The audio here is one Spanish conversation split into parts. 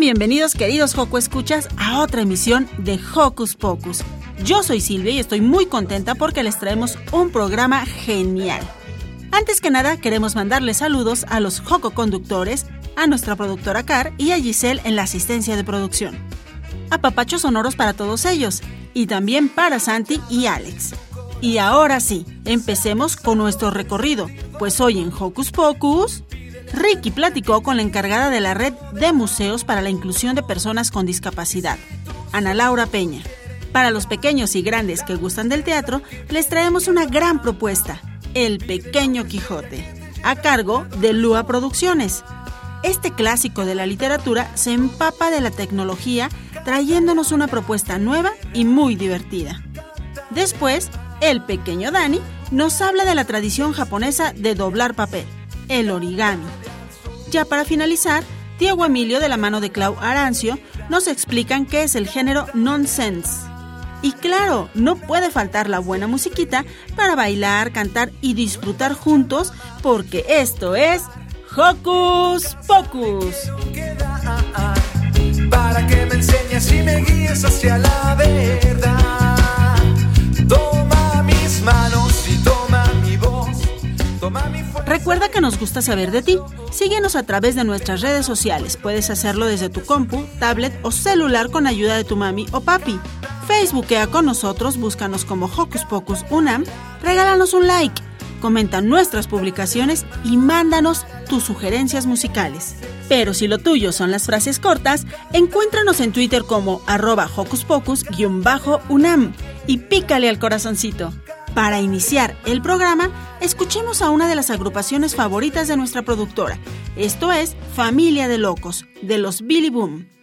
Bienvenidos queridos Joco Escuchas a otra emisión de Hocus Pocus. Yo soy Silvia y estoy muy contenta porque les traemos un programa genial. Antes que nada queremos mandarles saludos a los Joco conductores, a nuestra productora Car y a Giselle en la asistencia de producción. A papachos sonoros para todos ellos y también para Santi y Alex. Y ahora sí, empecemos con nuestro recorrido, pues hoy en Hocus Pocus Ricky platicó con la encargada de la red de museos para la inclusión de personas con discapacidad, Ana Laura Peña. Para los pequeños y grandes que gustan del teatro, les traemos una gran propuesta, El Pequeño Quijote, a cargo de Lua Producciones. Este clásico de la literatura se empapa de la tecnología, trayéndonos una propuesta nueva y muy divertida. Después, el pequeño Dani nos habla de la tradición japonesa de doblar papel el origami. Ya para finalizar, Diego Emilio de la mano de Clau Arancio nos explican qué es el género nonsense. Y claro, no puede faltar la buena musiquita para bailar, cantar y disfrutar juntos, porque esto es Hocus Pocus. Para que me enseñes y me guíes hacia la verdad. Toma mis manos Recuerda que nos gusta saber de ti. Síguenos a través de nuestras redes sociales. Puedes hacerlo desde tu compu, tablet o celular con ayuda de tu mami o papi. Facebookea con nosotros, búscanos como Hocus Pocus Unam, regálanos un like, comenta nuestras publicaciones y mándanos tus sugerencias musicales. Pero si lo tuyo son las frases cortas, encuéntranos en Twitter como arroba Hocus Pocus-Unam y pícale al corazoncito. Para iniciar el programa, escuchemos a una de las agrupaciones favoritas de nuestra productora. Esto es Familia de Locos, de los Billy Boom.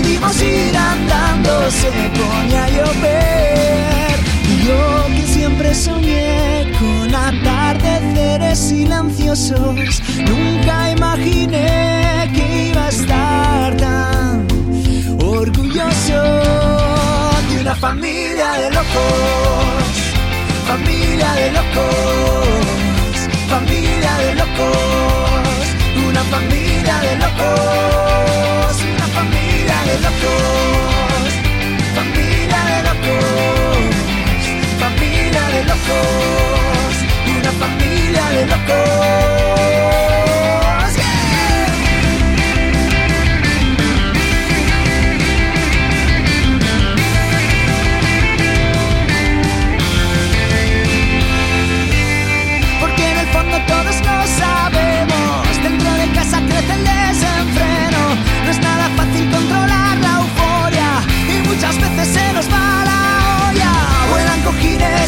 Decidimos ir andando, se pone a llover. Y yo que siempre soñé con atardeceres silenciosos, nunca imaginé que iba a estar tan orgulloso de una familia de locos, familia de locos, familia de locos, una familia de locos, familia de locos, familia de locos familia de locos, una familia de locos.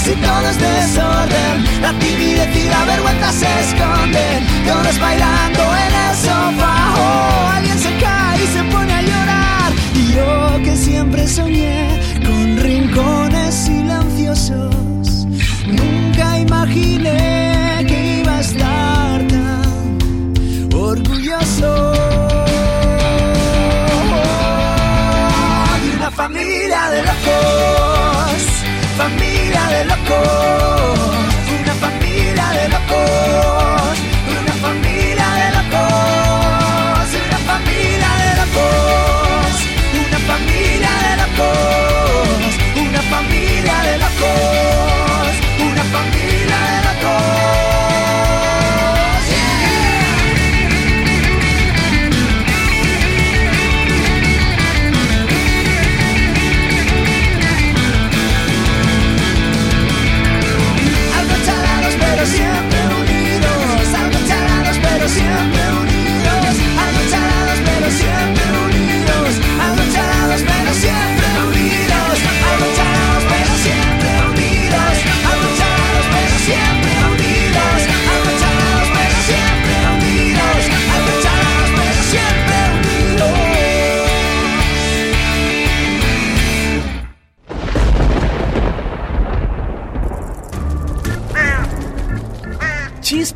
si todo es desorden, la timidez y la vergüenza se esconden, todos bailando en el sofá. Oh,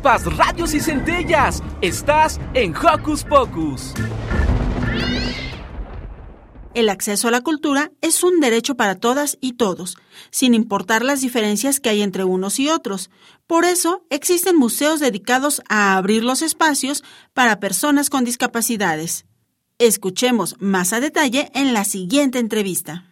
radios y centellas. Estás en Hocus Pocus. El acceso a la cultura es un derecho para todas y todos, sin importar las diferencias que hay entre unos y otros. Por eso existen museos dedicados a abrir los espacios para personas con discapacidades. Escuchemos más a detalle en la siguiente entrevista.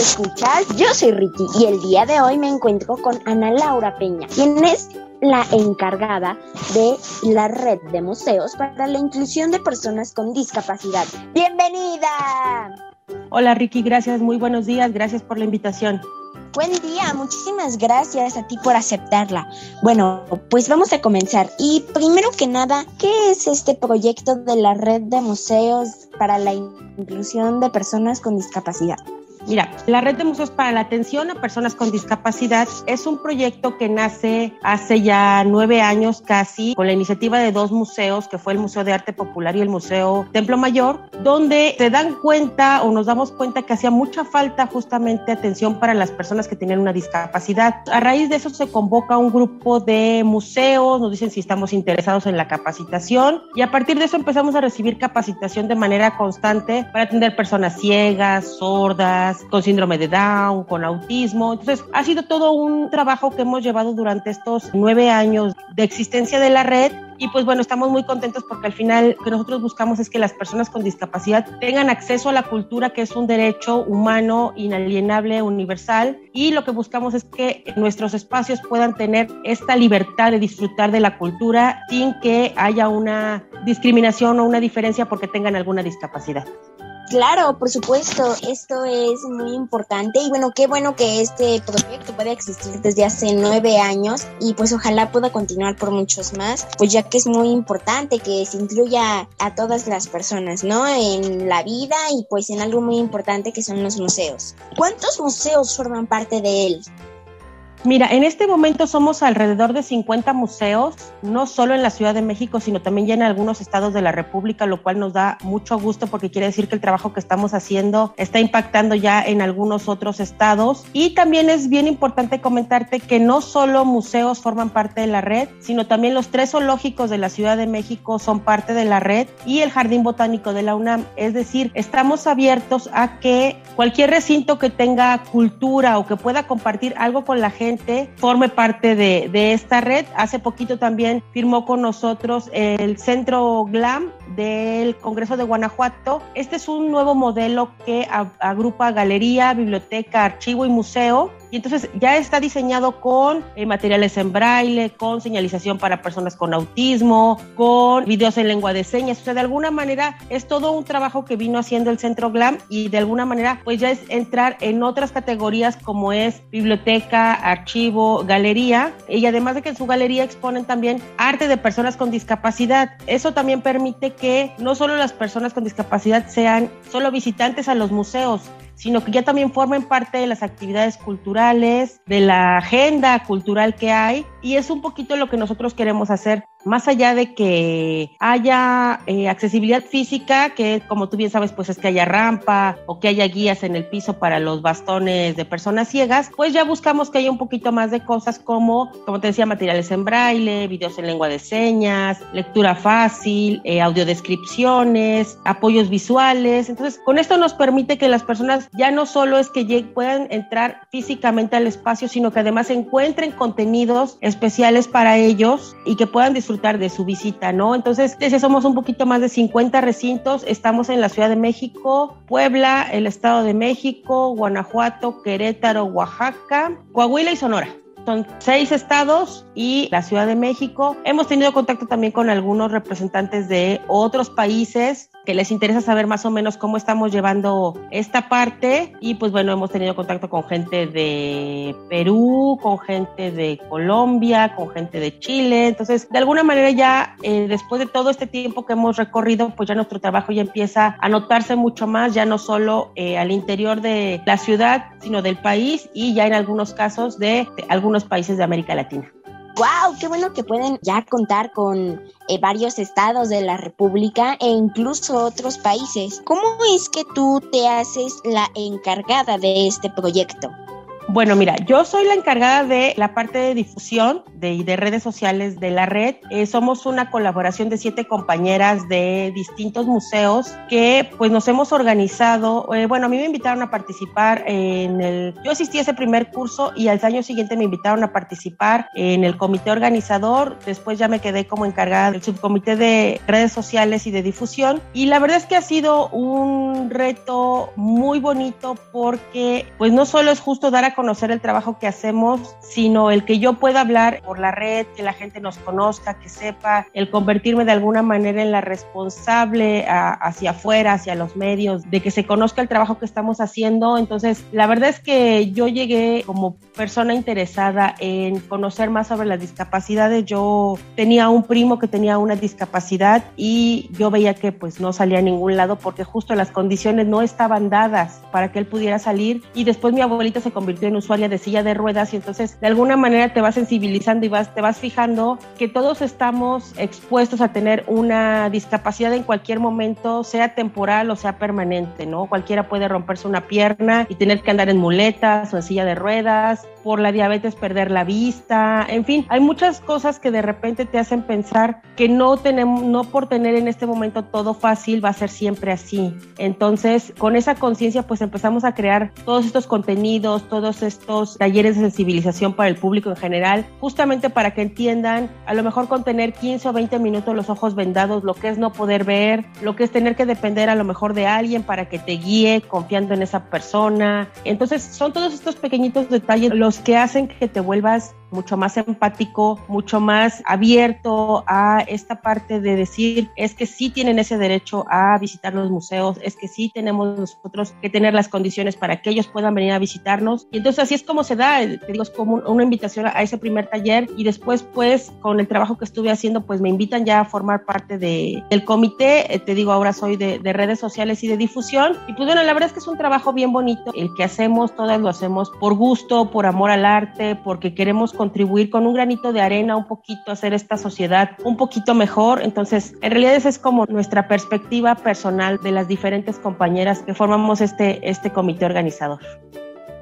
Escuchas. Yo soy Ricky y el día de hoy me encuentro con Ana Laura Peña, quien es la encargada de la red de museos para la inclusión de personas con discapacidad. ¡Bienvenida! Hola Ricky, gracias, muy buenos días, gracias por la invitación. Buen día, muchísimas gracias a ti por aceptarla. Bueno, pues vamos a comenzar. Y primero que nada, ¿qué es este proyecto de la red de museos para la inclusión de personas con discapacidad? Mira, la Red de Museos para la Atención a Personas con Discapacidad es un proyecto que nace hace ya nueve años casi con la iniciativa de dos museos, que fue el Museo de Arte Popular y el Museo Templo Mayor, donde se dan cuenta o nos damos cuenta que hacía mucha falta justamente atención para las personas que tenían una discapacidad. A raíz de eso se convoca un grupo de museos, nos dicen si estamos interesados en la capacitación y a partir de eso empezamos a recibir capacitación de manera constante para atender personas ciegas, sordas, con síndrome de Down, con autismo. Entonces, ha sido todo un trabajo que hemos llevado durante estos nueve años de existencia de la red y pues bueno, estamos muy contentos porque al final lo que nosotros buscamos es que las personas con discapacidad tengan acceso a la cultura, que es un derecho humano, inalienable, universal. Y lo que buscamos es que nuestros espacios puedan tener esta libertad de disfrutar de la cultura sin que haya una discriminación o una diferencia porque tengan alguna discapacidad. Claro, por supuesto, esto es muy importante y bueno, qué bueno que este proyecto puede existir desde hace nueve años y pues ojalá pueda continuar por muchos más, pues ya que es muy importante que se incluya a todas las personas, ¿no? En la vida y pues en algo muy importante que son los museos. ¿Cuántos museos forman parte de él? Mira, en este momento somos alrededor de 50 museos, no solo en la Ciudad de México, sino también ya en algunos estados de la República, lo cual nos da mucho gusto porque quiere decir que el trabajo que estamos haciendo está impactando ya en algunos otros estados. Y también es bien importante comentarte que no solo museos forman parte de la red, sino también los tres zoológicos de la Ciudad de México son parte de la red y el Jardín Botánico de la UNAM. Es decir, estamos abiertos a que cualquier recinto que tenga cultura o que pueda compartir algo con la gente forme parte de, de, esta red. Hace poquito también firmó con nosotros el Centro GLAM del Congreso de Guanajuato. Este es un nuevo modelo que agrupa galería, biblioteca, archivo y museo. Y entonces ya está diseñado con eh, materiales en braille, con señalización para personas con autismo, con videos en lengua de señas. O sea, de alguna manera es todo un trabajo que vino haciendo el Centro GLAM y de alguna manera pues ya es entrar en otras categorías como es biblioteca, archivo, galería. Y además de que en su galería exponen también arte de personas con discapacidad. Eso también permite que no solo las personas con discapacidad sean solo visitantes a los museos, sino que ya también formen parte de las actividades culturales, de la agenda cultural que hay, y es un poquito lo que nosotros queremos hacer, más allá de que haya eh, accesibilidad física, que como tú bien sabes, pues es que haya rampa o que haya guías en el piso para los bastones de personas ciegas, pues ya buscamos que haya un poquito más de cosas como, como te decía, materiales en braille, videos en lengua de señas, lectura fácil, eh, audiodescripciones, apoyos visuales. Entonces, con esto nos permite que las personas ya no solo es que puedan entrar físicamente al espacio, sino que además encuentren contenidos especiales para ellos y que puedan disfrutar de su visita, ¿no? Entonces, si somos un poquito más de 50 recintos, estamos en la Ciudad de México, Puebla, el Estado de México, Guanajuato, Querétaro, Oaxaca, Coahuila y Sonora. Son seis estados y la Ciudad de México. Hemos tenido contacto también con algunos representantes de otros países les interesa saber más o menos cómo estamos llevando esta parte y pues bueno, hemos tenido contacto con gente de Perú, con gente de Colombia, con gente de Chile, entonces de alguna manera ya eh, después de todo este tiempo que hemos recorrido, pues ya nuestro trabajo ya empieza a notarse mucho más, ya no solo eh, al interior de la ciudad, sino del país y ya en algunos casos de algunos países de América Latina. ¡Wow! Qué bueno que pueden ya contar con eh, varios estados de la República e incluso otros países. ¿Cómo es que tú te haces la encargada de este proyecto? Bueno, mira, yo soy la encargada de la parte de difusión de, de redes sociales de la red. Eh, somos una colaboración de siete compañeras de distintos museos que pues nos hemos organizado. Eh, bueno, a mí me invitaron a participar en el... Yo asistí a ese primer curso y al año siguiente me invitaron a participar en el comité organizador. Después ya me quedé como encargada del subcomité de redes sociales y de difusión. Y la verdad es que ha sido un reto muy bonito porque pues no solo es justo dar a conocer el trabajo que hacemos, sino el que yo pueda hablar por la red, que la gente nos conozca, que sepa, el convertirme de alguna manera en la responsable hacia afuera, hacia los medios, de que se conozca el trabajo que estamos haciendo. Entonces, la verdad es que yo llegué como persona interesada en conocer más sobre las discapacidades. Yo tenía un primo que tenía una discapacidad y yo veía que pues no salía a ningún lado porque justo las condiciones no estaban dadas para que él pudiera salir y después mi abuelita se convirtió en usuaria de silla de ruedas y entonces de alguna manera te vas sensibilizando y vas, te vas fijando que todos estamos expuestos a tener una discapacidad en cualquier momento, sea temporal o sea permanente, ¿no? Cualquiera puede romperse una pierna y tener que andar en muletas o en silla de ruedas, por la diabetes perder la vista, en fin, hay muchas cosas que de repente te hacen pensar que no tenemos, no por tener en este momento todo fácil va a ser siempre así. Entonces, con esa conciencia pues empezamos a crear todos estos contenidos, estos talleres de sensibilización para el público en general, justamente para que entiendan, a lo mejor con tener 15 o 20 minutos los ojos vendados, lo que es no poder ver, lo que es tener que depender a lo mejor de alguien para que te guíe confiando en esa persona. Entonces, son todos estos pequeñitos detalles los que hacen que te vuelvas mucho más empático, mucho más abierto a esta parte de decir, es que sí tienen ese derecho a visitar los museos, es que sí tenemos nosotros que tener las condiciones para que ellos puedan venir a visitarnos. Y entonces así es como se da, te digo, es como una invitación a ese primer taller y después pues con el trabajo que estuve haciendo pues me invitan ya a formar parte de, del comité, eh, te digo, ahora soy de, de redes sociales y de difusión. Y pues bueno, la verdad es que es un trabajo bien bonito, el que hacemos, todas lo hacemos por gusto, por amor al arte, porque queremos contribuir con un granito de arena un poquito hacer esta sociedad un poquito mejor. Entonces, en realidad esa es como nuestra perspectiva personal de las diferentes compañeras que formamos este, este comité organizador.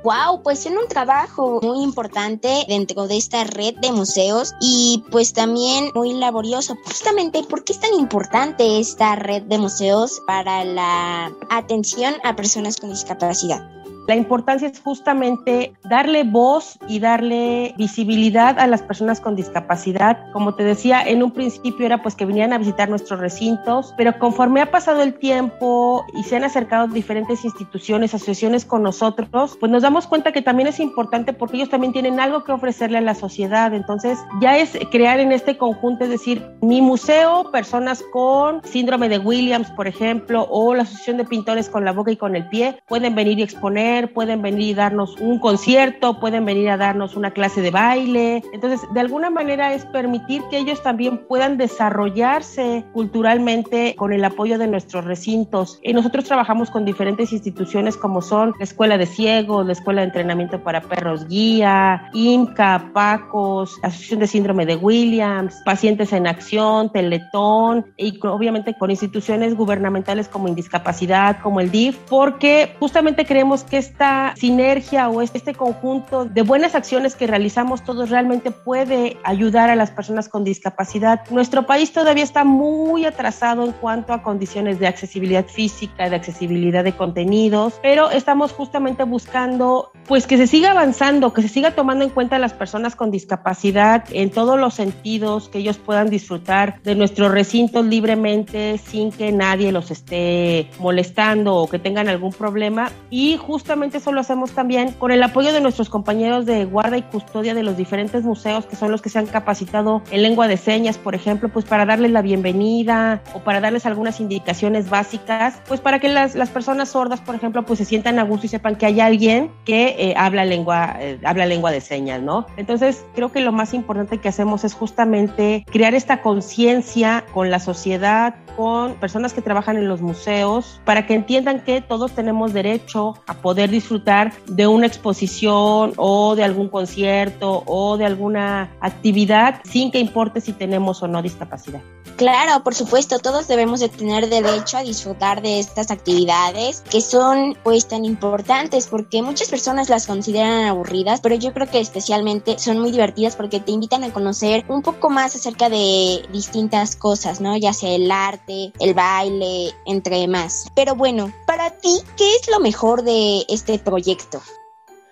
Wow, pues es un trabajo muy importante dentro de esta red de museos y pues también muy laborioso. Justamente, ¿por qué es tan importante esta red de museos para la atención a personas con discapacidad? La importancia es justamente darle voz y darle visibilidad a las personas con discapacidad. Como te decía, en un principio era pues que vinieran a visitar nuestros recintos, pero conforme ha pasado el tiempo y se han acercado diferentes instituciones, asociaciones con nosotros, pues nos damos cuenta que también es importante porque ellos también tienen algo que ofrecerle a la sociedad. Entonces ya es crear en este conjunto, es decir, mi museo, personas con síndrome de Williams, por ejemplo, o la Asociación de Pintores con la Boca y con el Pie, pueden venir y exponer pueden venir y darnos un concierto, pueden venir a darnos una clase de baile. Entonces, de alguna manera es permitir que ellos también puedan desarrollarse culturalmente con el apoyo de nuestros recintos. Y nosotros trabajamos con diferentes instituciones como son la Escuela de Ciegos, la Escuela de Entrenamiento para Perros Guía, IMCA, PACOS, Asociación de Síndrome de Williams, Pacientes en Acción, Teletón y obviamente con instituciones gubernamentales como Indiscapacidad, como el DIF, porque justamente creemos que es esta sinergia o este conjunto de buenas acciones que realizamos todos realmente puede ayudar a las personas con discapacidad. Nuestro país todavía está muy atrasado en cuanto a condiciones de accesibilidad física, de accesibilidad de contenidos, pero estamos justamente buscando pues que se siga avanzando, que se siga tomando en cuenta a las personas con discapacidad en todos los sentidos, que ellos puedan disfrutar de nuestros recintos libremente sin que nadie los esté molestando o que tengan algún problema y justamente justamente eso lo hacemos también con el apoyo de nuestros compañeros de guarda y custodia de los diferentes museos, que son los que se han capacitado en lengua de señas, por ejemplo, pues para darles la bienvenida o para darles algunas indicaciones básicas, pues para que las, las personas sordas, por ejemplo, pues se sientan a gusto y sepan que hay alguien que eh, habla, lengua, eh, habla lengua de señas, ¿no? Entonces, creo que lo más importante que hacemos es justamente crear esta conciencia con la sociedad, con personas que trabajan en los museos, para que entiendan que todos tenemos derecho a poder disfrutar de una exposición o de algún concierto o de alguna actividad sin que importe si tenemos o no discapacidad. Claro, por supuesto, todos debemos de tener derecho a disfrutar de estas actividades que son pues tan importantes porque muchas personas las consideran aburridas, pero yo creo que especialmente son muy divertidas porque te invitan a conocer un poco más acerca de distintas cosas, ¿no? Ya sea el arte, el baile, entre más. Pero bueno, para ti, ¿qué es lo mejor de este proyecto?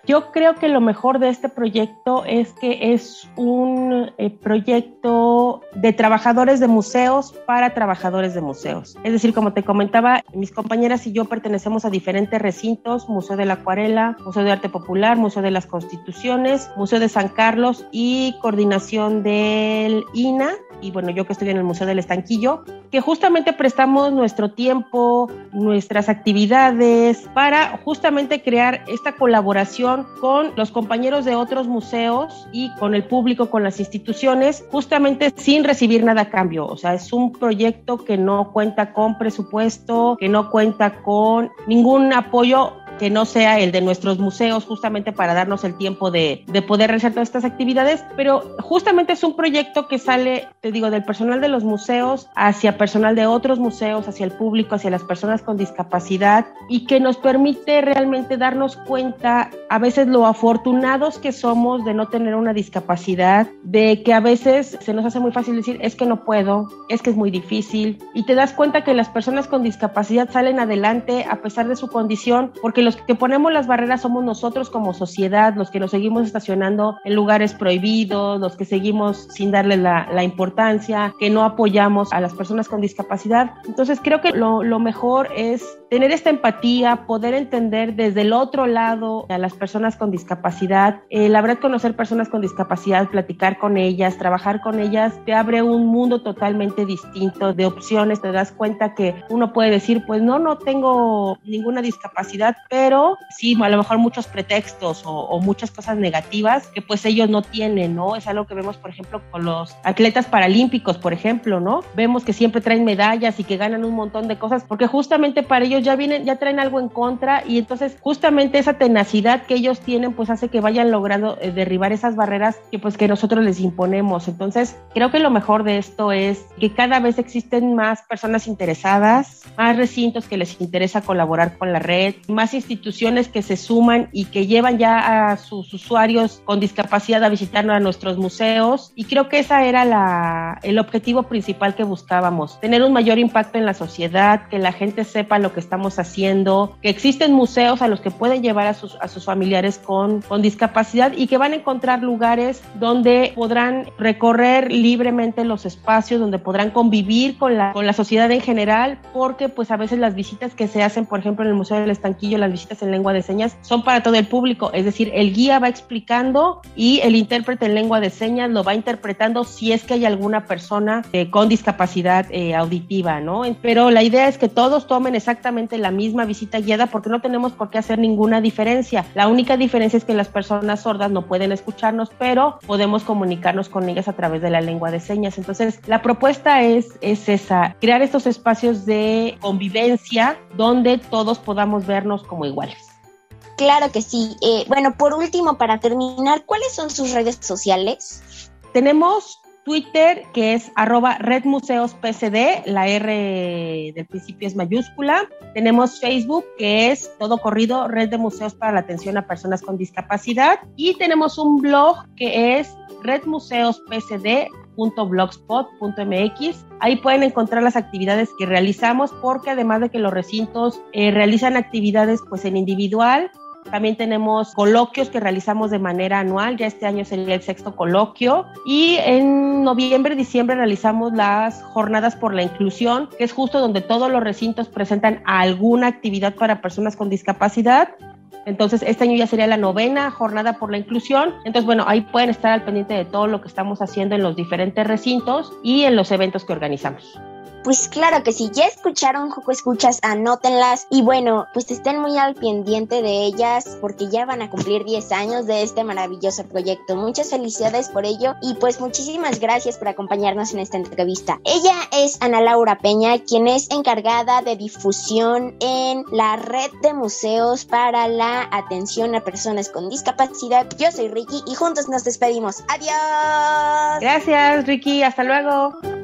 Yo creo que lo mejor de este proyecto es que es un eh, proyecto de trabajadores de museos para trabajadores de museos. Es decir, como te comentaba, mis compañeras y yo pertenecemos a diferentes recintos, Museo de la Acuarela, Museo de Arte Popular, Museo de las Constituciones, Museo de San Carlos y coordinación del INA y bueno, yo que estoy en el Museo del Estanquillo, que justamente prestamos nuestro tiempo, nuestras actividades para justamente crear esta colaboración con los compañeros de otros museos y con el público, con las instituciones, justamente sin recibir nada a cambio. O sea, es un proyecto que no cuenta con presupuesto, que no cuenta con ningún apoyo que no sea el de nuestros museos, justamente para darnos el tiempo de, de, poder realizar todas estas actividades, pero justamente es un proyecto que sale, te digo, del personal de los museos hacia personal de otros museos, hacia el público, hacia las personas con discapacidad y que nos permite realmente darnos cuenta a veces lo afortunados que somos de no tener una discapacidad, de que a veces se nos hace muy fácil decir, es que no puedo, es que es muy difícil, y te das cuenta que las personas con discapacidad salen adelante a pesar de su condición, porque los que ponemos las barreras somos nosotros como sociedad, los que nos seguimos estacionando en lugares prohibidos, los que seguimos sin darle la, la importancia, que no apoyamos a las personas con discapacidad. Entonces creo que lo, lo mejor es tener esta empatía, poder entender desde el otro lado a las personas con discapacidad. Eh, la verdad, conocer personas con discapacidad, platicar con ellas, trabajar con ellas, te abre un mundo totalmente distinto de opciones. Te das cuenta que uno puede decir, pues no, no tengo ninguna discapacidad, pero sí, a lo mejor muchos pretextos o, o muchas cosas negativas que pues ellos no tienen, ¿no? Es algo que vemos, por ejemplo, con los atletas paralímpicos, por ejemplo, ¿no? Vemos que siempre traen medallas y que ganan un montón de cosas porque justamente para ellos ya vienen, ya traen algo en contra y entonces justamente esa tenacidad que ellos tienen pues hace que vayan logrando eh, derribar esas barreras que pues que nosotros les imponemos. Entonces creo que lo mejor de esto es que cada vez existen más personas interesadas, más recintos que les interesa colaborar con la red, más instituciones que se suman y que llevan ya a sus usuarios con discapacidad a visitar a nuestros museos. Y creo que esa era la, el objetivo principal que buscábamos, tener un mayor impacto en la sociedad, que la gente sepa lo que estamos haciendo, que existen museos a los que pueden llevar a sus, a sus familiares con, con discapacidad y que van a encontrar lugares donde podrán recorrer libremente los espacios, donde podrán convivir con la, con la sociedad en general, porque pues a veces las visitas que se hacen, por ejemplo, en el Museo del Estanquillo, las visitas en lengua de señas, son para todo el público, es decir, el guía va explicando y el intérprete en lengua de señas lo va interpretando si es que hay alguna persona eh, con discapacidad eh, auditiva, ¿no? Pero la idea es que todos tomen exactamente la misma visita guiada porque no tenemos por qué hacer ninguna diferencia. La única diferencia es que las personas sordas no pueden escucharnos, pero podemos comunicarnos con ellas a través de la lengua de señas. Entonces, la propuesta es, es esa, crear estos espacios de convivencia donde todos podamos vernos como iguales. Claro que sí. Eh, bueno, por último, para terminar, ¿cuáles son sus redes sociales? Tenemos Twitter, que es arroba Red Museos PSD, la R del principio es mayúscula. Tenemos Facebook, que es todo corrido, Red de Museos para la Atención a Personas con Discapacidad. Y tenemos un blog que es redmuseospsd.blogspot.mx. Ahí pueden encontrar las actividades que realizamos porque además de que los recintos eh, realizan actividades pues en individual, también tenemos coloquios que realizamos de manera anual, ya este año sería el sexto coloquio. Y en noviembre, diciembre realizamos las jornadas por la inclusión, que es justo donde todos los recintos presentan alguna actividad para personas con discapacidad Entonces, este año ya sería la novena jornada por la inclusión. Entonces, bueno, ahí pueden estar al pendiente de todo lo que estamos haciendo en los diferentes recintos y en los eventos que organizamos. Pues claro que si ya escucharon Joco Escuchas, anótenlas y bueno, pues estén muy al pendiente de ellas porque ya van a cumplir 10 años de este maravilloso proyecto. Muchas felicidades por ello y pues muchísimas gracias por acompañarnos en esta entrevista. Ella es Ana Laura Peña, quien es encargada de difusión en la red de museos para la atención a personas con discapacidad. Yo soy Ricky y juntos nos despedimos. Adiós. Gracias, Ricky. Hasta luego.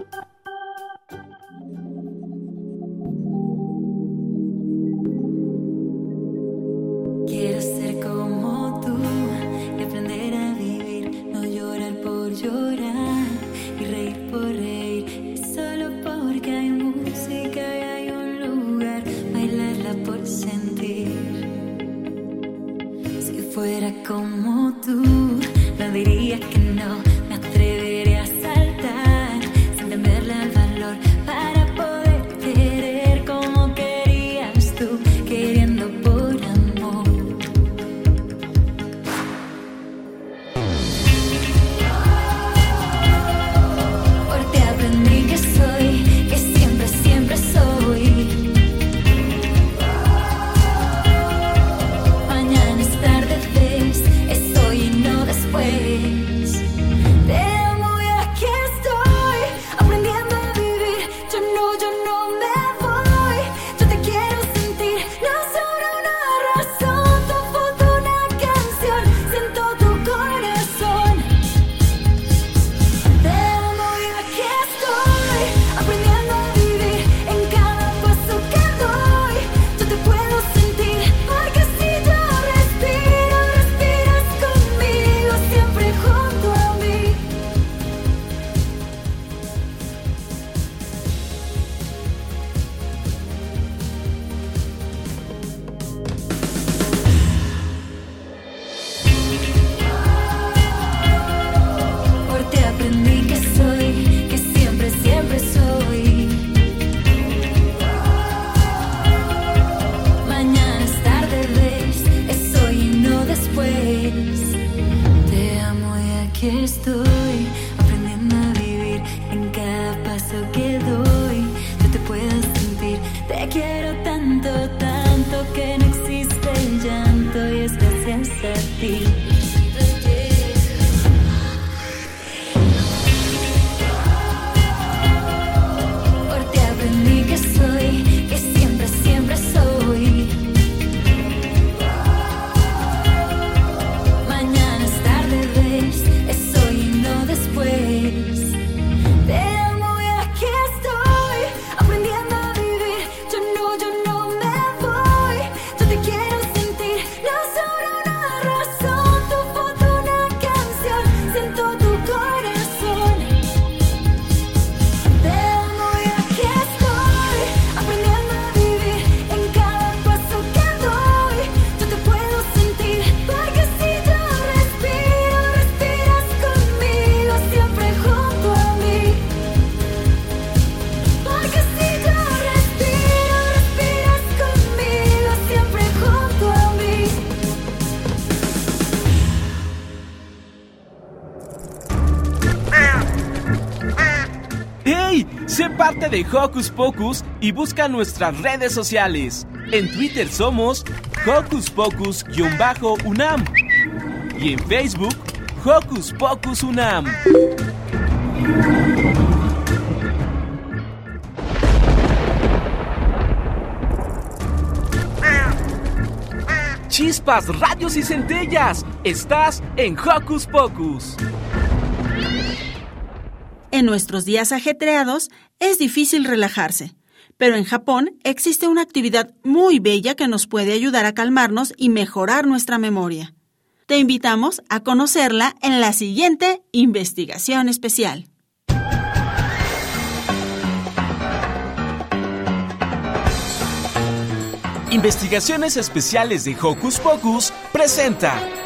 De Hocus Pocus y busca nuestras redes sociales. En Twitter somos Hocus Pocus-UNAM y en Facebook Hocus Pocus UNAM. Chispas, radios y centellas. Estás en Hocus Pocus. En nuestros días ajetreados es difícil relajarse, pero en Japón existe una actividad muy bella que nos puede ayudar a calmarnos y mejorar nuestra memoria. Te invitamos a conocerla en la siguiente investigación especial. Investigaciones Especiales de Hocus Pocus presenta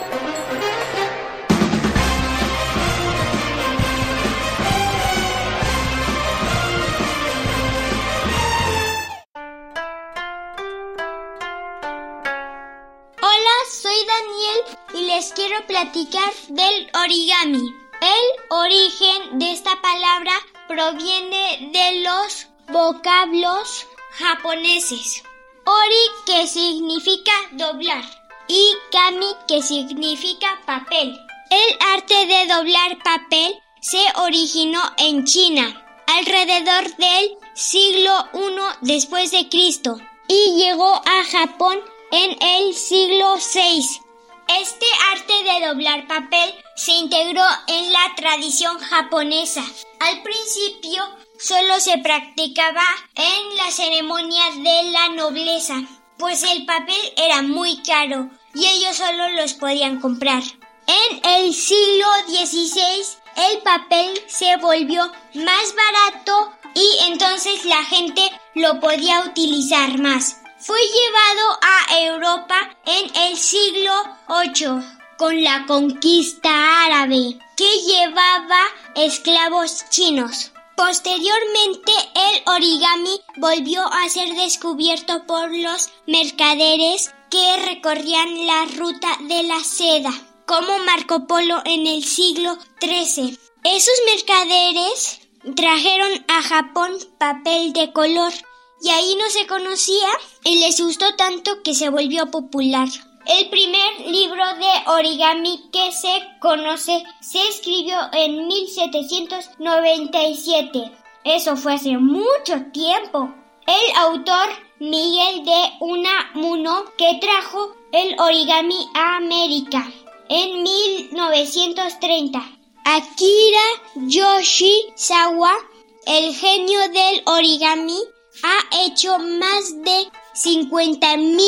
Daniel y les quiero platicar del origami. El origen de esta palabra proviene de los vocablos japoneses. Ori que significa doblar y kami que significa papel. El arte de doblar papel se originó en China alrededor del siglo I después de Cristo y llegó a Japón en el siglo VI. Este arte de doblar papel se integró en la tradición japonesa. Al principio solo se practicaba en la ceremonia de la nobleza, pues el papel era muy caro y ellos solo los podían comprar. En el siglo XVI el papel se volvió más barato y entonces la gente lo podía utilizar más. Fue llevado a Europa en el siglo VIII con la conquista árabe que llevaba esclavos chinos. Posteriormente el origami volvió a ser descubierto por los mercaderes que recorrían la ruta de la seda, como Marco Polo en el siglo XIII. Esos mercaderes trajeron a Japón papel de color y ahí no se conocía y les gustó tanto que se volvió popular. El primer libro de origami que se conoce se escribió en 1797. Eso fue hace mucho tiempo. El autor Miguel de Unamuno que trajo el origami a América en 1930. Akira Yoshizawa, el genio del origami, ha hecho más de 50.000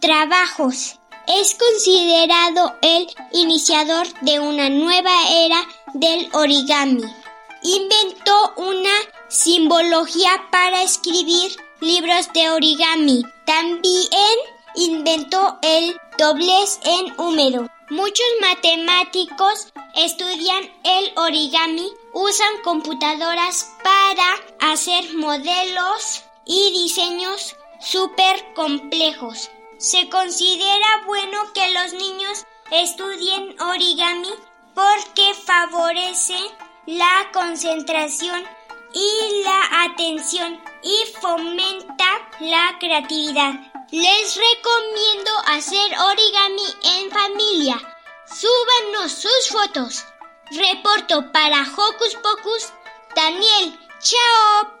trabajos. Es considerado el iniciador de una nueva era del origami. Inventó una simbología para escribir libros de origami. También inventó el doblez en húmedo. Muchos matemáticos estudian el origami, usan computadoras para hacer modelos y diseños súper complejos. Se considera bueno que los niños estudien origami porque favorece la concentración y la atención y fomenta la creatividad. Les recomiendo hacer origami en familia. Súbanos sus fotos. Reporto para Hocus Pocus, Daniel. ¡Chao!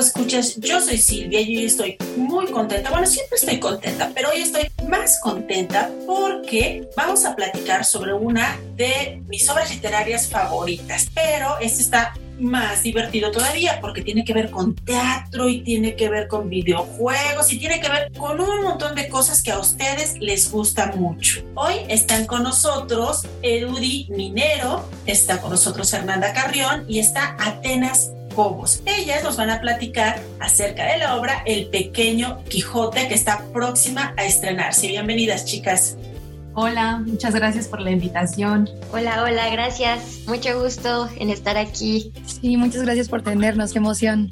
Escuchas, yo soy Silvia y hoy estoy muy contenta, bueno siempre estoy contenta, pero hoy estoy más contenta porque vamos a platicar sobre una de mis obras literarias favoritas, pero este está más divertido todavía porque tiene que ver con teatro y tiene que ver con videojuegos y tiene que ver con un montón de cosas que a ustedes les gusta mucho. Hoy están con nosotros Erudi Minero, está con nosotros Hernanda Carrión y está Atenas Cobos. Ellas nos van a platicar acerca de la obra El Pequeño Quijote que está próxima a estrenarse. Bienvenidas chicas. Hola, muchas gracias por la invitación. Hola, hola, gracias. Mucho gusto en estar aquí. Sí, muchas gracias por tenernos, qué emoción.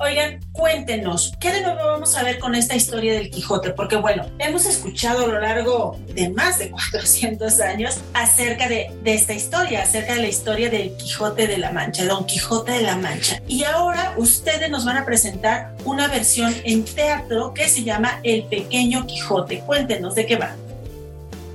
Oigan, cuéntenos, ¿qué de nuevo vamos a ver con esta historia del Quijote? Porque bueno, hemos escuchado a lo largo de más de 400 años acerca de, esta historia, acerca de la historia del Quijote de la Mancha, Don Quijote de la Mancha. Y ahora ustedes nos van a presentar una versión en teatro que se llama El Pequeño Quijote. Cuéntenos de qué va.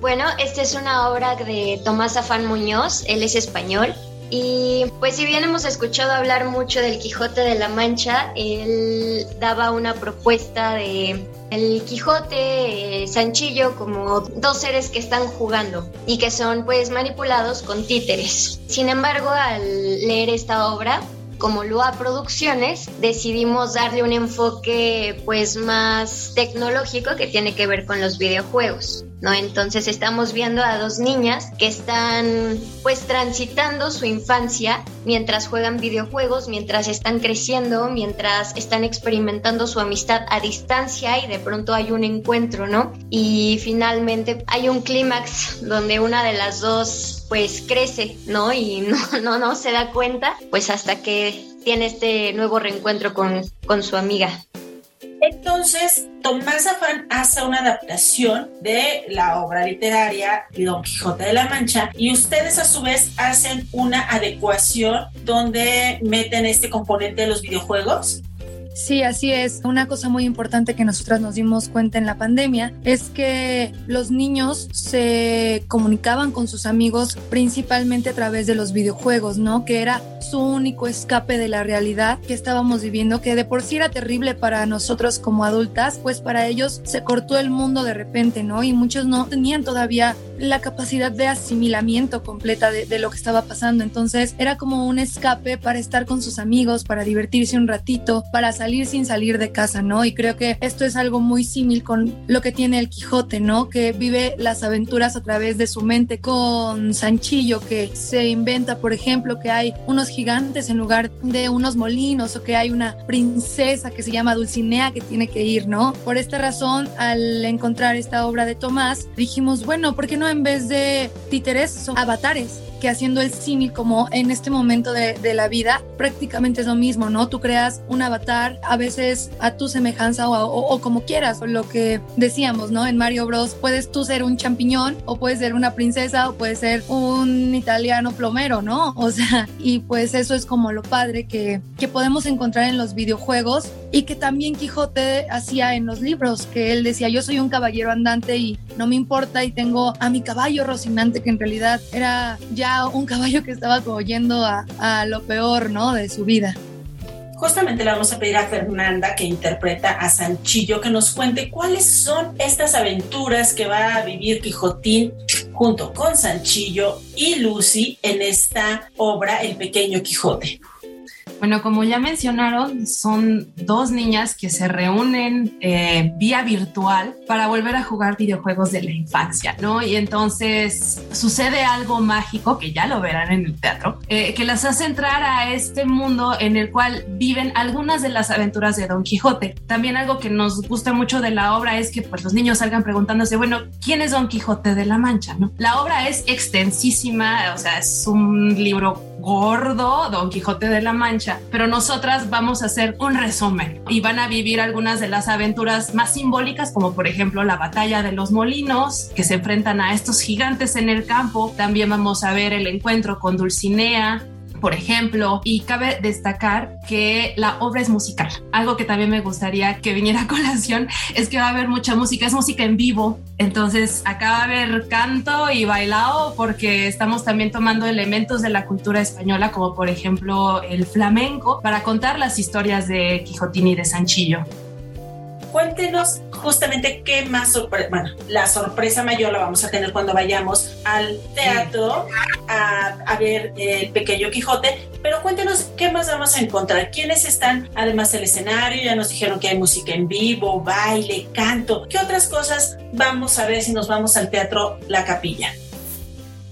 Bueno, esta es una obra de Tomás Afán Muñoz, él es español. Y pues si bien hemos escuchado hablar mucho del Quijote de la Mancha, él daba una propuesta de el Quijote, eh, Sanchillo como dos seres que están jugando y que son pues manipulados con títeres. Sin embargo, al leer esta obra, como Lua Producciones, decidimos darle un enfoque pues más tecnológico que tiene que ver con los videojuegos. ¿No? Entonces estamos viendo a dos niñas que están pues transitando su infancia mientras juegan videojuegos, mientras están creciendo, mientras están experimentando su amistad a distancia y de pronto hay un encuentro, ¿no? Y finalmente hay un clímax donde una de las dos pues crece, ¿no? Y no, no, no se da cuenta, pues hasta que tiene este nuevo reencuentro con, con su amiga. Entonces, Tomás Afán hace una adaptación de la obra literaria Don Quijote de la Mancha y ustedes a su vez hacen una adecuación donde meten este componente de los videojuegos. Sí, así es. Una cosa muy importante que nosotras nos dimos cuenta en la pandemia es que los niños se comunicaban con sus amigos principalmente a través de los videojuegos, ¿no? Que era su único escape de la realidad que estábamos viviendo, que de por sí era terrible para nosotros como adultas, pues para ellos se cortó el mundo de repente, ¿no? Y muchos no tenían todavía la capacidad de asimilamiento completa de, de, lo que estaba pasando. Entonces era como un escape para estar con sus amigos, para divertirse un ratito, para salir sin salir de casa, ¿no? Y creo que esto es algo muy símil con lo que tiene el Quijote, ¿no? Que vive las aventuras a través de su mente con Sanchillo, que se inventa, por ejemplo, que hay unos gigantes en lugar de unos molinos o que hay una princesa que se llama Dulcinea que tiene que ir, ¿no? Por esta razón, al encontrar esta obra de Tomás, dijimos, bueno, ¿por qué no en vez de títeres son avatares? Que haciendo el símil como en este momento de, la vida, prácticamente es lo mismo, ¿no? Tú creas un avatar a veces a tu semejanza o, o, o, como quieras, o lo que decíamos, ¿no? En Mario Bros. puedes tú ser un champiñón o puedes ser una princesa o puedes ser un italiano plomero, ¿no? O sea, y pues eso es como lo padre que, que podemos encontrar en los videojuegos y que también Quijote hacía en los libros, que él decía, yo soy un caballero andante y no me importa y tengo a mi caballo Rocinante, que en realidad era ya un caballo que estaba como yendo a, a lo peor, ¿no? De su vida. Justamente le vamos a pedir a Fernanda, que interpreta a Sanchillo, que nos cuente cuáles son estas aventuras que va a vivir Quijotín junto con Sanchillo y Lucy en esta obra El Pequeño Quijote. Bueno, como ya mencionaron, son dos niñas que se reúnen eh, vía virtual para volver a jugar videojuegos de la infancia, ¿no? Y entonces sucede algo mágico, que ya lo verán en el teatro, eh, que las hace entrar a este mundo en el cual viven algunas de las aventuras de Don Quijote. También algo que nos gusta mucho de la obra es que pues los niños salgan preguntándose, bueno, ¿quién es Don Quijote de la Mancha? La obra es extensísima, o sea, es un libro gordo Don Quijote de la Mancha, pero nosotras vamos a hacer un resumen y van a vivir algunas de las aventuras más simbólicas, como por ejemplo la batalla de los molinos, que se enfrentan a estos gigantes en el campo. También vamos a ver el encuentro con Dulcinea, por ejemplo, y cabe destacar que la obra es musical. Algo que también me gustaría que viniera a colación es que va a haber mucha música, es música en vivo. Entonces, acá va a haber canto y bailado porque estamos también tomando elementos de la cultura española, como por ejemplo el flamenco, para contar las historias de Quijotín y de Sanchillo cuéntenos justamente qué más sorpresa, bueno, la sorpresa mayor la vamos a tener cuando vayamos al teatro a, ver el Pequeño Quijote, pero cuéntenos qué más vamos a encontrar, quiénes están además del escenario, ya nos dijeron que hay música en vivo, baile, canto, qué otras cosas vamos a ver si nos vamos al teatro La Capilla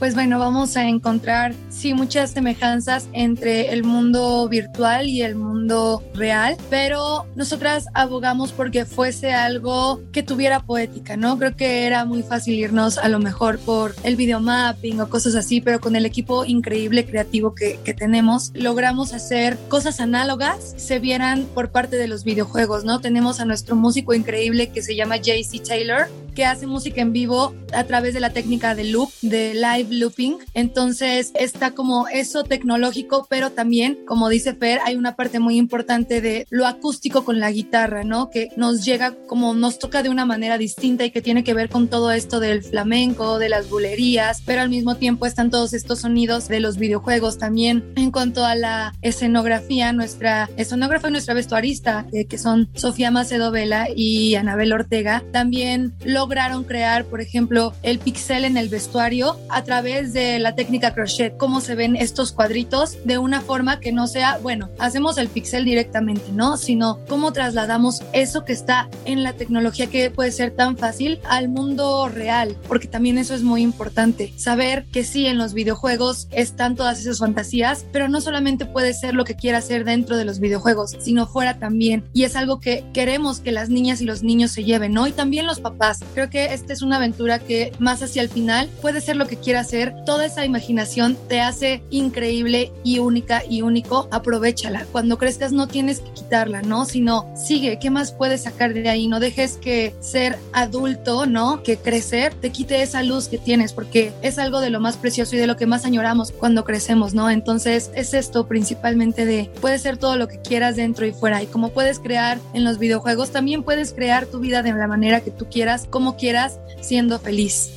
pues bueno, vamos a encontrar sí muchas semejanzas entre el mundo virtual y el mundo real, pero nosotras abogamos porque fuese algo que tuviera poética, ¿no? Creo que era muy fácil irnos a lo mejor por el videomapping o cosas así, pero con el equipo increíble creativo que, tenemos, logramos hacer cosas análogas se vieran por parte de los videojuegos, ¿no? Tenemos a nuestro músico increíble que se llama JC Taylor, que hace música en vivo a través de la técnica de loop, de live looping. Entonces está como eso tecnológico, pero también, como dice Fer, hay una parte muy importante de lo acústico con la guitarra, ¿no? Que nos llega como nos toca de una manera distinta y que tiene que ver con todo esto del flamenco, de las bulerías, pero al mismo tiempo están todos estos sonidos de los videojuegos también. En cuanto a la escenografía, nuestra escenógrafa y nuestra vestuarista, eh, que son Sofía Macedo Vela y Anabel Ortega, también lograron crear, por ejemplo, el pixel en el vestuario a través de la técnica crochet, cómo se ven estos cuadritos de una forma que no sea, bueno, hacemos el pixel directamente, ¿no? Sino cómo trasladamos eso que está en la tecnología que puede ser tan fácil al mundo real, porque también eso es muy importante, saber que sí, en los videojuegos están todas esas fantasías, pero no solamente puede ser lo que quiera hacer dentro de los videojuegos, sino fuera también, y es algo que queremos que las niñas y los niños se lleven, ¿no? Y también los papás, Creo que esta es una aventura que más hacia el final puede ser lo que quiera hacer. Toda esa imaginación te hace increíble y única y único. Aprovechala. Cuando crezcas no tienes que quitarla, ¿no? Sino sigue. ¿Qué más puedes sacar de ahí? No dejes que ser adulto, ¿no? Que crecer te quite esa luz que tienes porque es algo de lo más precioso y de lo que más añoramos cuando crecemos, ¿no? Entonces es esto principalmente de puede ser todo lo que quieras dentro y fuera y como puedes crear en los videojuegos también puedes crear tu vida de la manera que tú quieras quieras, siendo feliz.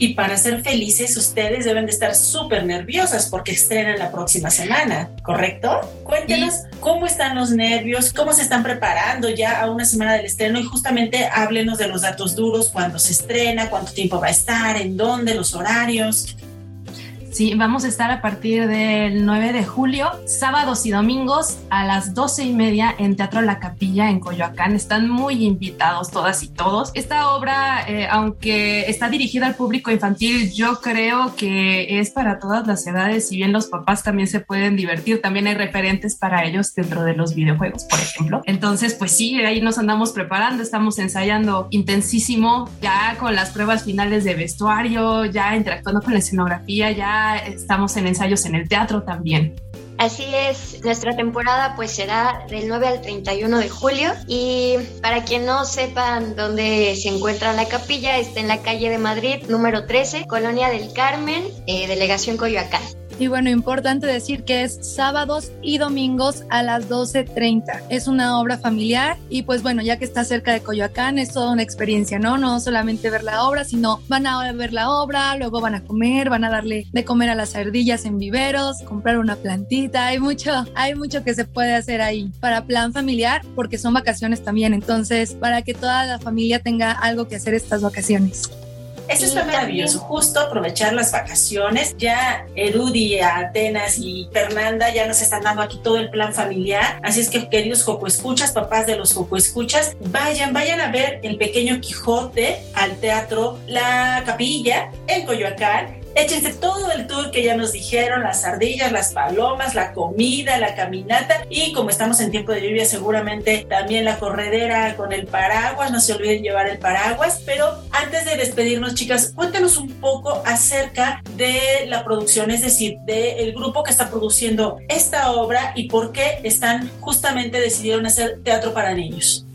Y para ser felices, ustedes deben de estar súper nerviosas porque estrenan la próxima semana, ¿correcto? Cuéntenos cómo están los nervios, cómo se están preparando ya a una semana del estreno y justamente háblenos de los datos duros, cuándo se estrena, cuánto tiempo va a estar, en dónde, los horarios. Sí, vamos a estar a partir del 9 de julio, sábados y domingos a las 12 y media en Teatro La Capilla en Coyoacán. Están muy invitados todas y todos. Esta obra, eh, aunque está dirigida al público infantil, yo creo que es para todas las edades. Si bien los papás también se pueden divertir, también hay referentes para ellos dentro de los videojuegos, por ejemplo. Entonces, pues sí, ahí nos andamos preparando, estamos ensayando intensísimo, ya con las pruebas finales de vestuario, ya interactuando con la escenografía, ya estamos en ensayos en el teatro también. Así es, nuestra temporada pues será del 9 al 31 de julio y para quien no sepan dónde se encuentra la capilla, está en la calle de Madrid número 13, Colonia del Carmen, eh, Delegación Coyoacán. Y bueno, importante decir que es sábados y domingos a las 12.30. Es una obra familiar y pues bueno, ya que está cerca de Coyoacán, es toda una experiencia, ¿no? No solamente ver la obra, sino van a ver la obra, luego van a comer, van a darle de comer a las ardillas en viveros, comprar una plantita. Hay mucho, hay mucho que se puede hacer ahí para plan familiar porque son vacaciones también. Entonces, para que toda la familia tenga algo que hacer estas vacaciones. Eso está maravilloso, justo aprovechar las vacaciones. Ya Erudi, Atenas y Fernanda ya nos están dando aquí todo el plan familiar. Así es que, queridos Joco Escuchas, papás de los Joco Escuchas, vayan, vayan a ver el pequeño Quijote al teatro La Capilla en Coyoacán Échense todo el tour que ya nos dijeron, las ardillas, las palomas, la comida, la caminata y como estamos en tiempo de lluvia seguramente también la corredera con el paraguas, no se olviden llevar el paraguas, pero antes de despedirnos chicas, cuéntenos un poco acerca de la producción, es decir, del grupo que está produciendo esta obra y por qué están justamente decidieron hacer teatro para niños.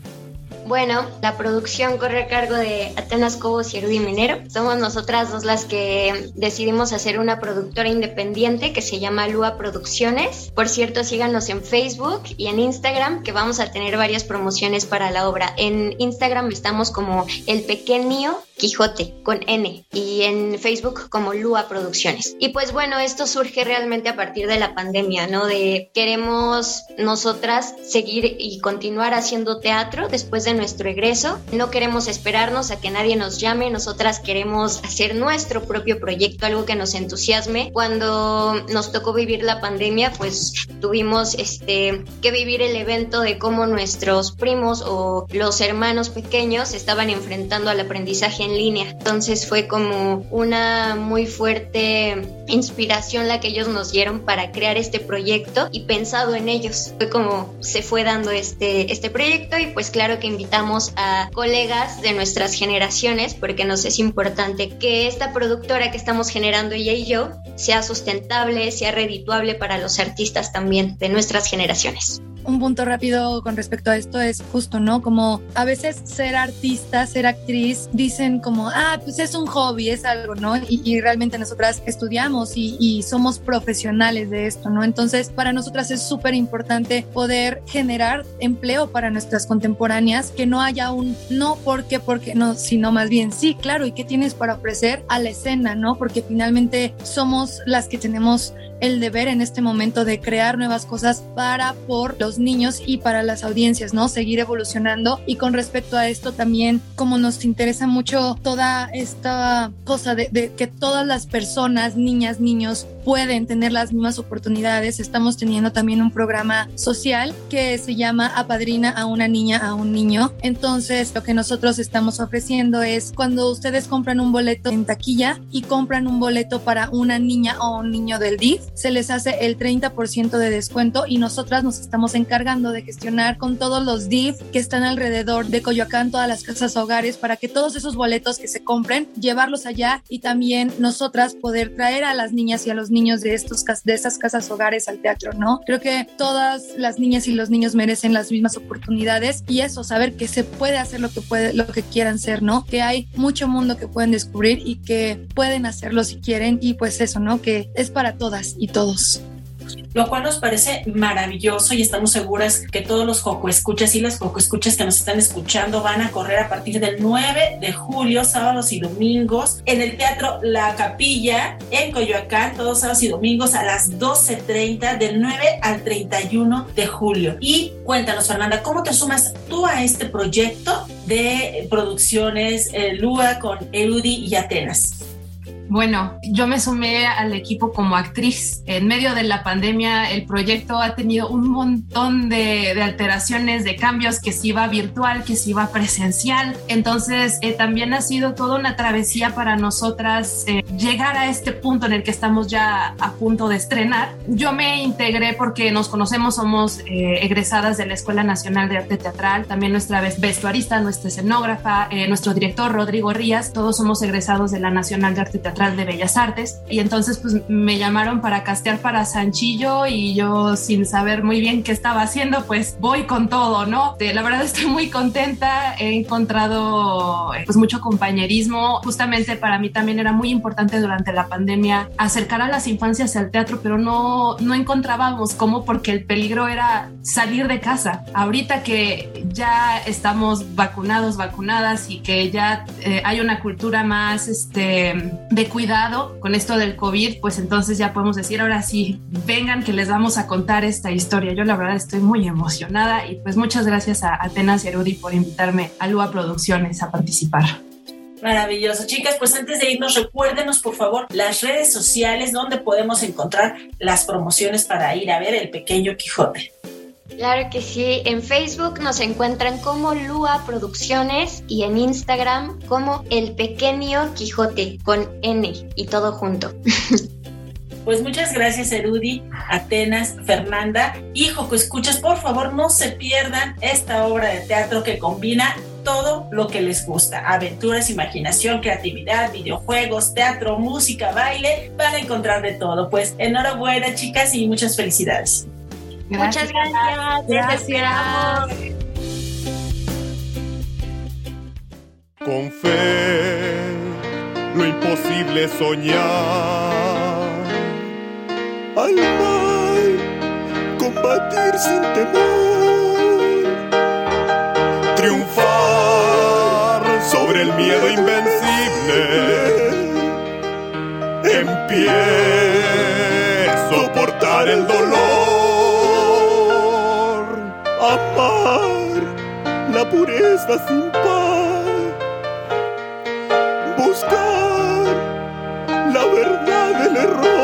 Bueno, la producción corre a cargo de Atenas Cobos y Rudy Minero. Somos nosotras dos las que decidimos hacer una productora independiente que se llama Lua Producciones. Por cierto, síganos en Facebook y en Instagram, que vamos a tener varias promociones para la obra. En Instagram estamos como El Pequeño Quijote con N y en Facebook como Lua Producciones. Y pues bueno, esto surge realmente a partir de la pandemia, ¿no? De queremos nosotras seguir y continuar haciendo teatro después de nuestro egreso. No queremos esperarnos a que nadie nos llame, nosotras queremos hacer nuestro propio proyecto, algo que nos entusiasme. Cuando nos tocó vivir la pandemia, pues tuvimos este que vivir el evento de cómo nuestros primos o los hermanos pequeños estaban enfrentando al aprendizaje línea. Entonces fue como una muy fuerte inspiración la que ellos nos dieron para crear este proyecto y pensado en ellos. Fue como se fue dando este, este proyecto y pues claro que invitamos a colegas de nuestras generaciones porque nos es importante que esta productora que estamos generando ella y yo sea sustentable, sea redituable para los artistas también de nuestras generaciones un punto rápido con respecto a esto es justo, ¿no? Como a veces ser artista, ser actriz, dicen como, ah, pues es un hobby, es algo, ¿no? Y, realmente nosotras estudiamos y, y, somos profesionales de esto, ¿no? Entonces, para nosotras es súper importante poder generar empleo para nuestras contemporáneas, que no haya un no porque, porque no, sino más bien sí, claro, y qué tienes para ofrecer a la escena, ¿no? Porque finalmente somos las que tenemos el deber en este momento de crear nuevas cosas para, por los niños y para las audiencias, ¿no? Seguir evolucionando. Y con respecto a esto también, como nos interesa mucho toda esta cosa de, que todas las personas, niñas, niños, pueden tener las mismas oportunidades, estamos teniendo también un programa social que se llama Apadrina a una niña, a un niño. Entonces, lo que nosotros estamos ofreciendo es cuando ustedes compran un boleto en taquilla y compran un boleto para una niña o un niño del DIF, se les hace el 30% de descuento y nosotras nos estamos encargando de gestionar con todos los DIF que están alrededor de Coyoacán, todas las casas hogares, para que todos esos boletos que se compren, llevarlos allá y también nosotras poder traer a las niñas y a los niños de, estos, de esas casas hogares al teatro, ¿no? Creo que todas las niñas y los niños merecen las mismas oportunidades y eso, saber que se puede hacer lo que, puede, lo que quieran ser, ¿no? Que hay mucho mundo que pueden descubrir y que pueden hacerlo si quieren y pues eso, ¿no? Que es para todas y todos lo cual nos parece maravilloso y estamos seguras que todos los Joco Escuchas y las Joco Escuchas que nos están escuchando van a correr a partir del 9 de julio, sábados y domingos, en el Teatro La Capilla en Coyoacán, todos sábados y domingos a las 12.30 del 9 al 31 de julio. Y cuéntanos, Fernanda, ¿cómo te sumas tú a este proyecto de producciones eh, Lua con Eudi y Atenas? Bueno, yo me sumé al equipo como actriz. En medio de la pandemia, el proyecto ha tenido un montón de, alteraciones, de cambios, que se iba virtual, que se iba presencial. Entonces, eh, también ha sido toda una travesía para nosotras eh, llegar a este punto en el que estamos ya a punto de estrenar. Yo me integré porque nos conocemos, somos eh, egresadas de la Escuela Nacional de Arte Teatral, también nuestra vestuarista, nuestra escenógrafa, nuestro director Rodrigo Rías, todos somos egresados de la Nacional de Arte Teatral de Bellas Artes y entonces pues me llamaron para castear para Sanchillo y yo sin saber muy bien qué estaba haciendo pues voy con todo, ¿no? La verdad estoy muy contenta, he encontrado pues mucho compañerismo, justamente para mí también era muy importante durante la pandemia acercar a las infancias al teatro, pero no, no encontrábamos cómo porque el peligro era salir de casa. Ahorita que ya estamos vacunados, vacunadas y que ya eh, hay una cultura más este, de cuidado con esto del COVID, pues entonces ya podemos decir, ahora sí, vengan que les vamos a contar esta historia. Yo la verdad estoy muy emocionada y pues muchas gracias a Atenas y Erudi por invitarme a Lua Producciones a participar. Maravilloso. Chicas, pues antes de irnos, recuérdenos por favor las redes sociales donde podemos encontrar las promociones para ir a ver el pequeño Quijote. Claro que sí, en Facebook nos encuentran como Lua Producciones y en Instagram como El Pequeño Quijote con N y todo junto. Pues muchas gracias, Erudi, Atenas, Fernanda. Hijo, que escuchas, por favor, no se pierdan esta obra de teatro que combina todo lo que les gusta. Aventuras, imaginación, creatividad, videojuegos, teatro, música, baile. Van a encontrar de todo. Pues enhorabuena, chicas, y muchas felicidades. Muchas gracias. Gracias. Con fe, lo imposible soñar al mal, combatir sin temor, triunfar sobre el miedo invencible, en pie, soportar el dolor, amar la pureza sin paz, buscar la verdad del error.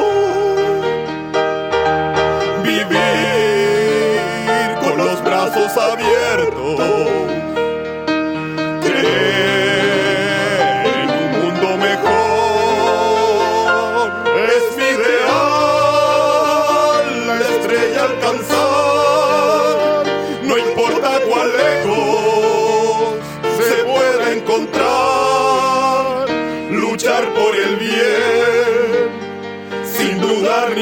abiertos. Creer en un mundo mejor es mi ideal,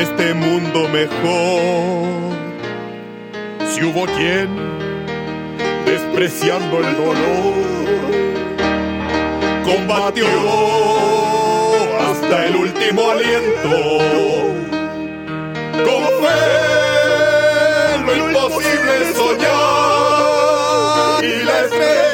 este mundo mejor si hubo quien despreciando el dolor combatió hasta el último aliento. Como fue imposible soñar y la estrella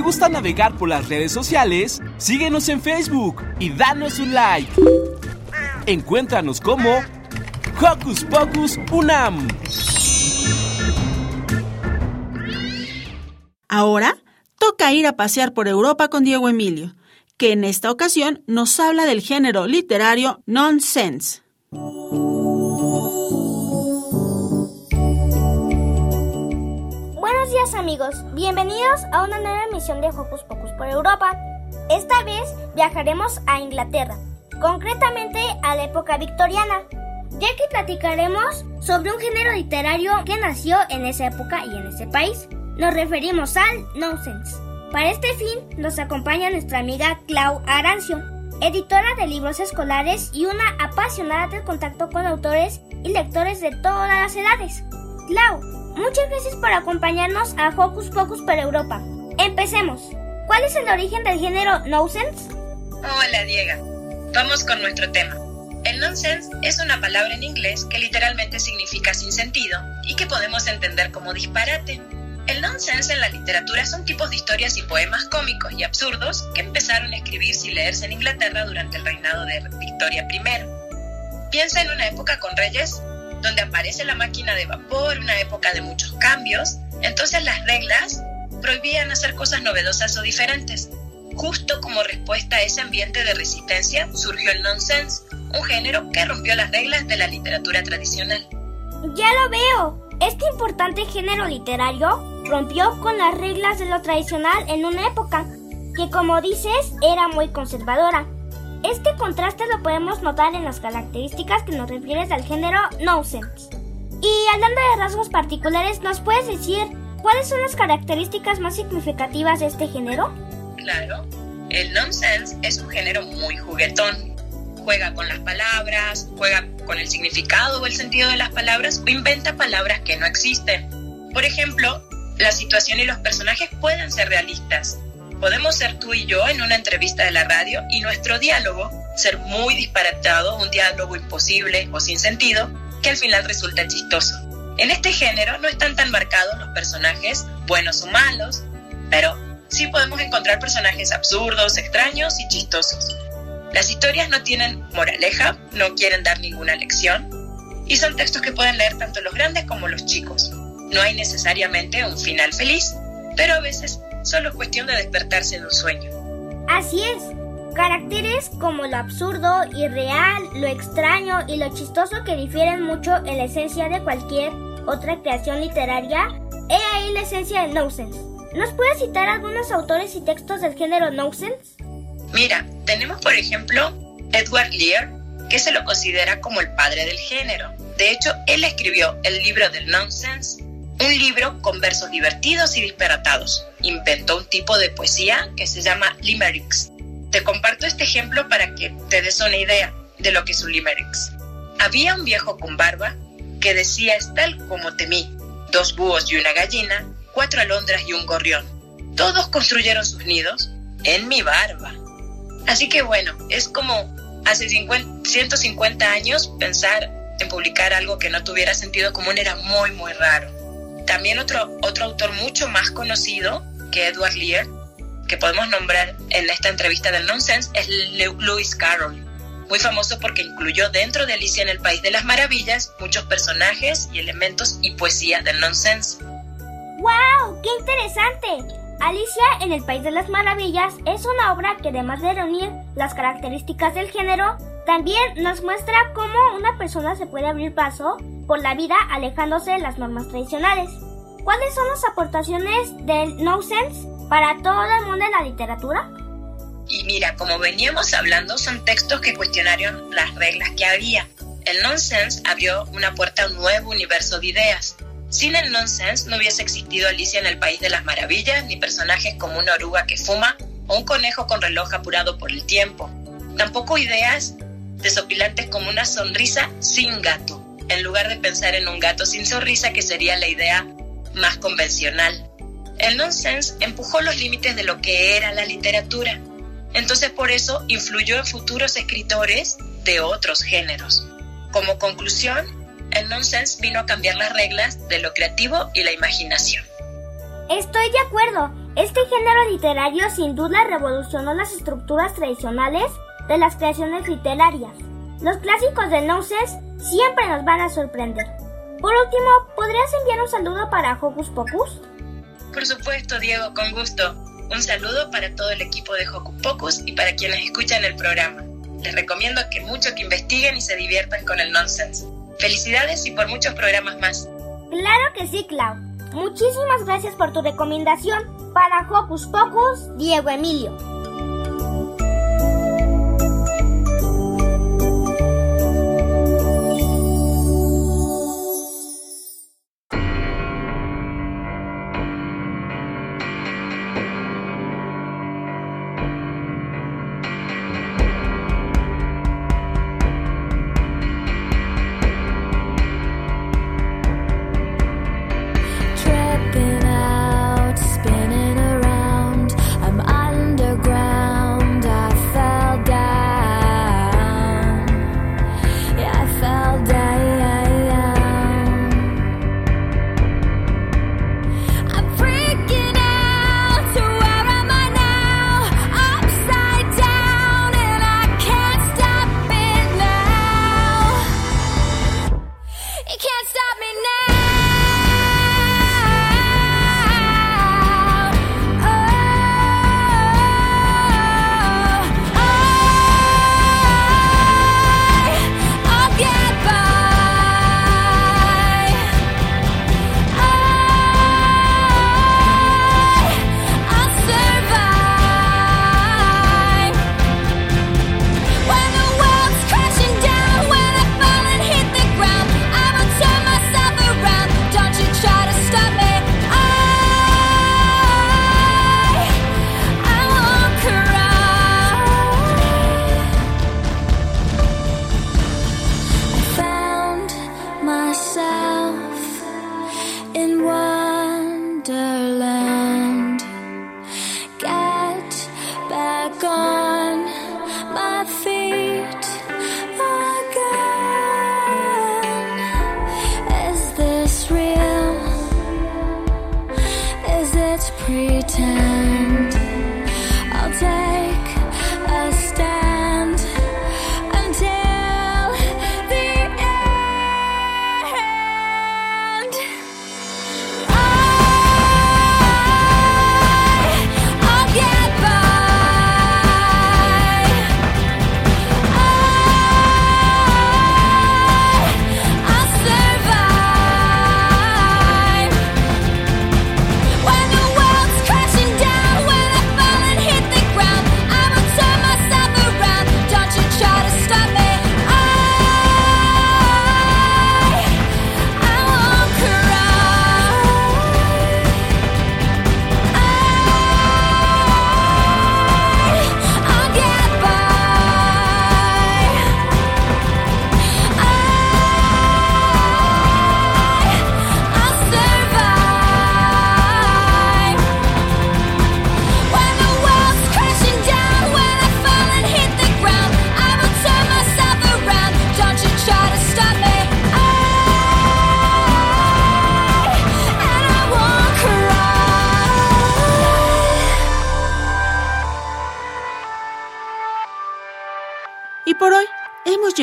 te gusta navegar por las redes sociales, síguenos en Facebook y danos un like. Encuéntranos como Hocus Pocus Unam. Ahora toca ir a pasear por Europa con Diego Emilio, que en esta ocasión nos habla del género literario nonsense. Días amigos, bienvenidos a una nueva emisión de Hocus Pocus por Europa. Esta vez viajaremos a Inglaterra concretamente a la época victoriana, ya que platicaremos sobre un género literario que nació en esa época y en ese país. Nos referimos al nonsense. Para este fin nos acompaña nuestra amiga Clau Arancio, editora de libros escolares y una apasionada del contacto con autores y lectores de todas las edades. Clau, muchas gracias por acompañarnos a Hocus Pocus para Europa. Empecemos. ¿Cuál es el origen del género nonsense? Hola, Diego. Vamos con nuestro tema. El nonsense es una palabra en inglés que literalmente significa sin sentido y que podemos entender como disparate. El nonsense en la literatura son tipos de historias y poemas cómicos y absurdos que empezaron a escribirse y leerse en Inglaterra durante el reinado de Victoria I. Piensa en una época con reyes donde aparece la máquina de vapor, una época de muchos cambios, entonces las reglas prohibían hacer cosas novedosas o diferentes. Justo como respuesta a ese ambiente de resistencia surgió el nonsense, un género que rompió las reglas de la literatura tradicional. Ya lo veo. Este importante género literario rompió con las reglas de lo tradicional en una época que, como dices, era muy conservadora. Este contraste lo podemos notar en las características que nos refieres al género nonsense. Y hablando de rasgos particulares, ¿nos puedes decir cuáles son las características más significativas de este género? Claro, el nonsense es un género muy juguetón. juega con las palabras, juega con el significado o el sentido de las palabras o inventa palabras que no existen. Por ejemplo, la situación y los personajes pueden ser realistas. Podemos ser tú y yo en una entrevista de la radio y nuestro diálogo ser muy disparatado, un diálogo imposible o sin sentido, que al final resulta chistoso. En este género no están tan marcados los personajes buenos o malos, pero sí podemos encontrar personajes absurdos, extraños y chistosos. Las historias no tienen moraleja, no quieren dar ninguna lección y son textos que pueden leer tanto los grandes como los chicos. No hay necesariamente un final feliz, pero a veces solo es cuestión de despertarse de un sueño. Así es. Caracteres como lo absurdo, irreal, lo extraño y lo chistoso que difieren mucho en la esencia de cualquier otra creación literaria, he ahí la esencia del nonsense. ¿Nos puedes citar algunos autores y textos del género nonsense? Mira, tenemos por ejemplo Edward Lear, que se lo considera como el padre del género. De hecho, él escribió el libro del nonsense, un libro con versos divertidos y disparatados. Inventó un tipo de poesía que se llama limericks. Te comparto este ejemplo para que te des una idea de lo que es un limericks. Había un viejo con barba que decía es tal como temí, dos búhos y una gallina, cuatro alondras y un gorrión. Todos construyeron sus nidos en mi barba. Así que bueno, es como hace 150 años pensar en publicar algo que no tuviera sentido común era muy muy raro. También otro, otro autor mucho más conocido que Edward Lear, que podemos nombrar en esta entrevista del Nonsense, es Lewis Carroll muy famoso porque incluyó dentro de Alicia en el País de las Maravillas muchos personajes y elementos y poesía del nonsense. ¡Wow! ¡Qué interesante! Alicia en el País de las Maravillas es una obra que además de reunir las características del género, también nos muestra cómo una persona se puede abrir paso por la vida alejándose de las normas tradicionales. ¿Cuáles son las aportaciones del nonsense para todo el mundo de la literatura? Y mira, como veníamos hablando, son textos que cuestionaron las reglas que había. El nonsense abrió una puerta a un nuevo universo de ideas. Sin el nonsense no hubiese existido Alicia en el País de las Maravillas, ni personajes como una oruga que fuma o un conejo con reloj apurado por el tiempo. Tampoco ideas desopilantes como una sonrisa sin gato, en lugar de pensar en un gato sin sonrisa que sería la idea más convencional. El nonsense empujó los límites de lo que era la literatura entonces por eso influyó en futuros escritores de otros géneros. Como conclusión, el nonsense vino a cambiar las reglas de lo creativo y la imaginación. Estoy de acuerdo. Este género literario sin duda revolucionó las estructuras tradicionales de las creaciones literarias. Los clásicos del nonsense siempre nos van a sorprender. Por último, ¿podrías enviar un saludo para Hocus Pocus? Por supuesto, Diego, con gusto. Un saludo para todo el equipo de Hocus Pocus y para quienes escuchan el programa. Les recomiendo que mucho que investiguen y se diviertan con el nonsense. Felicidades y por muchos programas más. Claro que sí, Clau. Muchísimas gracias por tu recomendación. Para Hocus Pocus, Diego Emilio.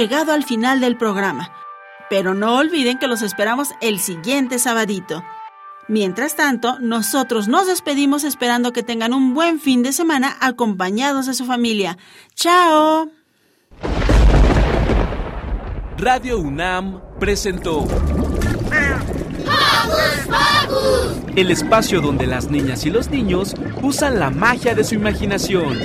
Llegado al final del programa. Pero no olviden que los esperamos el siguiente sabadito. Mientras tanto, nosotros nos despedimos esperando que tengan un buen fin de semana acompañados de su familia. ¡Chao! Radio UNAM presentó el espacio donde las niñas y los niños usan la magia de su imaginación.